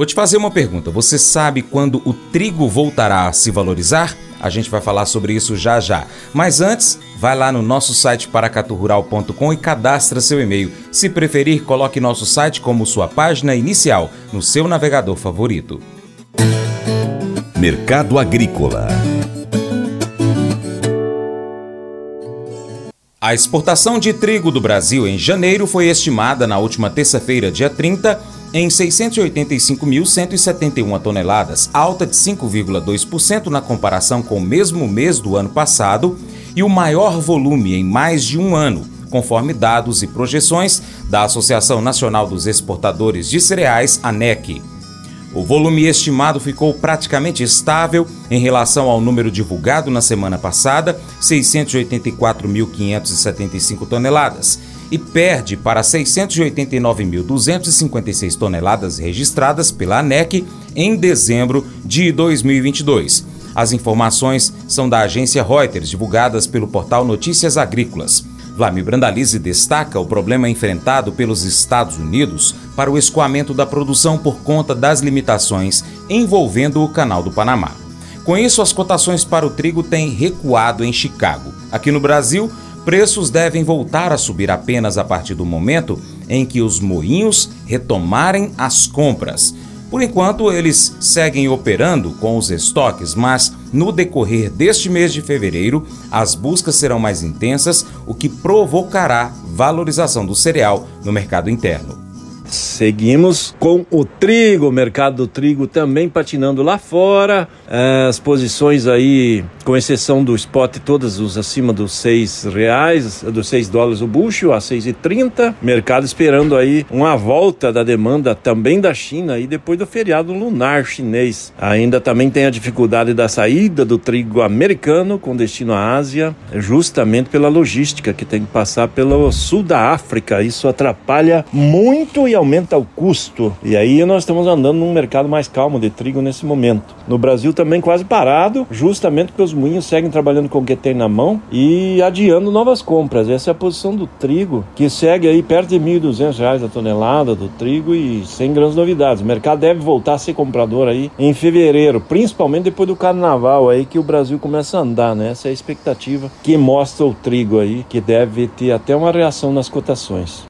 Vou te fazer uma pergunta. Você sabe quando o trigo voltará a se valorizar? A gente vai falar sobre isso já já. Mas antes, vai lá no nosso site paracaturural.com e cadastra seu e-mail. Se preferir, coloque nosso site como sua página inicial no seu navegador favorito. Mercado Agrícola A exportação de trigo do Brasil em janeiro foi estimada na última terça-feira, dia 30, em 685.171 toneladas, alta de 5,2% na comparação com o mesmo mês do ano passado e o maior volume em mais de um ano, conforme dados e projeções da Associação Nacional dos Exportadores de Cereais, ANEC. O volume estimado ficou praticamente estável em relação ao número divulgado na semana passada, 684.575 toneladas e perde para 689.256 toneladas registradas pela ANEC em dezembro de 2022. As informações são da agência Reuters, divulgadas pelo portal Notícias Agrícolas. Vlamir Brandalize destaca o problema enfrentado pelos Estados Unidos para o escoamento da produção por conta das limitações envolvendo o Canal do Panamá. Com isso, as cotações para o trigo têm recuado em Chicago. Aqui no Brasil, preços devem voltar a subir apenas a partir do momento em que os moinhos retomarem as compras. Por enquanto, eles seguem operando com os estoques, mas no decorrer deste mês de fevereiro, as buscas serão mais intensas, o que provocará valorização do cereal no mercado interno. Seguimos com o trigo, o mercado do trigo também patinando lá fora. É, as posições aí, com exceção do spot, todas os acima dos seis reais, dos seis dólares o bushel, a 6,30. Mercado esperando aí uma volta da demanda também da China e depois do feriado lunar chinês. Ainda também tem a dificuldade da saída do trigo americano com destino à Ásia, justamente pela logística que tem que passar pelo sul da África. Isso atrapalha muito e aumenta o custo. E aí nós estamos andando num mercado mais calmo de trigo nesse momento. No Brasil também quase parado, justamente porque os moinhos seguem trabalhando com o que tem na mão e adiando novas compras. Essa é a posição do trigo, que segue aí perto de R$ 1.200 a tonelada do trigo e sem grandes novidades. O mercado deve voltar a ser comprador aí em fevereiro, principalmente depois do carnaval aí que o Brasil começa a andar, né? Essa é a expectativa que mostra o trigo aí, que deve ter até uma reação nas cotações.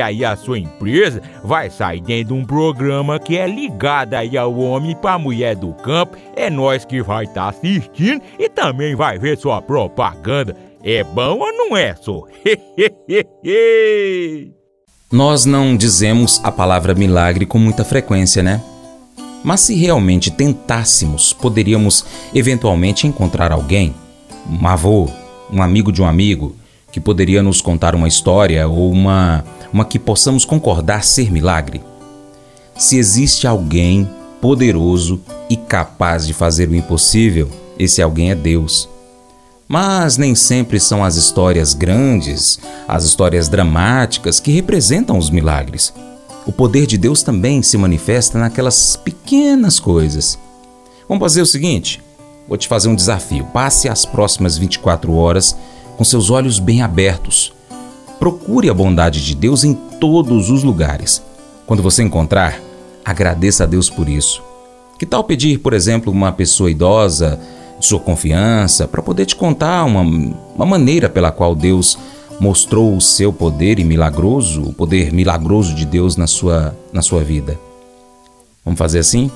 aí a sua empresa vai sair dentro de um programa que é ligado aí ao homem para mulher do campo. É nós que vai estar tá assistindo e também vai ver sua propaganda. É bom ou não é, só? nós não dizemos a palavra milagre com muita frequência, né? Mas se realmente tentássemos, poderíamos eventualmente encontrar alguém, um avô, um amigo de um amigo, que poderia nos contar uma história ou uma uma que possamos concordar ser milagre? Se existe alguém poderoso e capaz de fazer o impossível, esse alguém é Deus. Mas nem sempre são as histórias grandes, as histórias dramáticas que representam os milagres. O poder de Deus também se manifesta naquelas pequenas coisas. Vamos fazer o seguinte: vou te fazer um desafio. Passe as próximas 24 horas com seus olhos bem abertos Procure a bondade de Deus em todos os lugares. Quando você encontrar, agradeça a Deus por isso. Que tal pedir, por exemplo, uma pessoa idosa de sua confiança para poder te contar uma, uma maneira pela qual Deus mostrou o seu poder e milagroso, o poder milagroso de Deus na sua, na sua vida? Vamos fazer assim?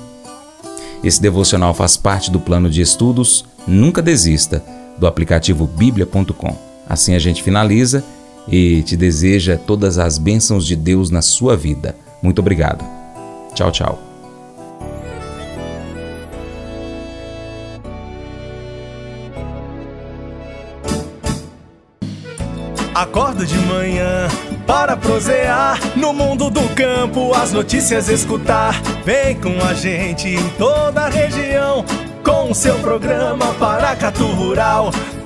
Esse devocional faz parte do plano de estudos Nunca Desista do aplicativo bíblia.com. Assim a gente finaliza e te deseja todas as bênçãos de Deus na sua vida. Muito obrigado. Tchau, tchau. Acordo de manhã para prosear no mundo do campo, as notícias escutar. Vem com a gente em toda a região com o seu programa Paracatu Rural.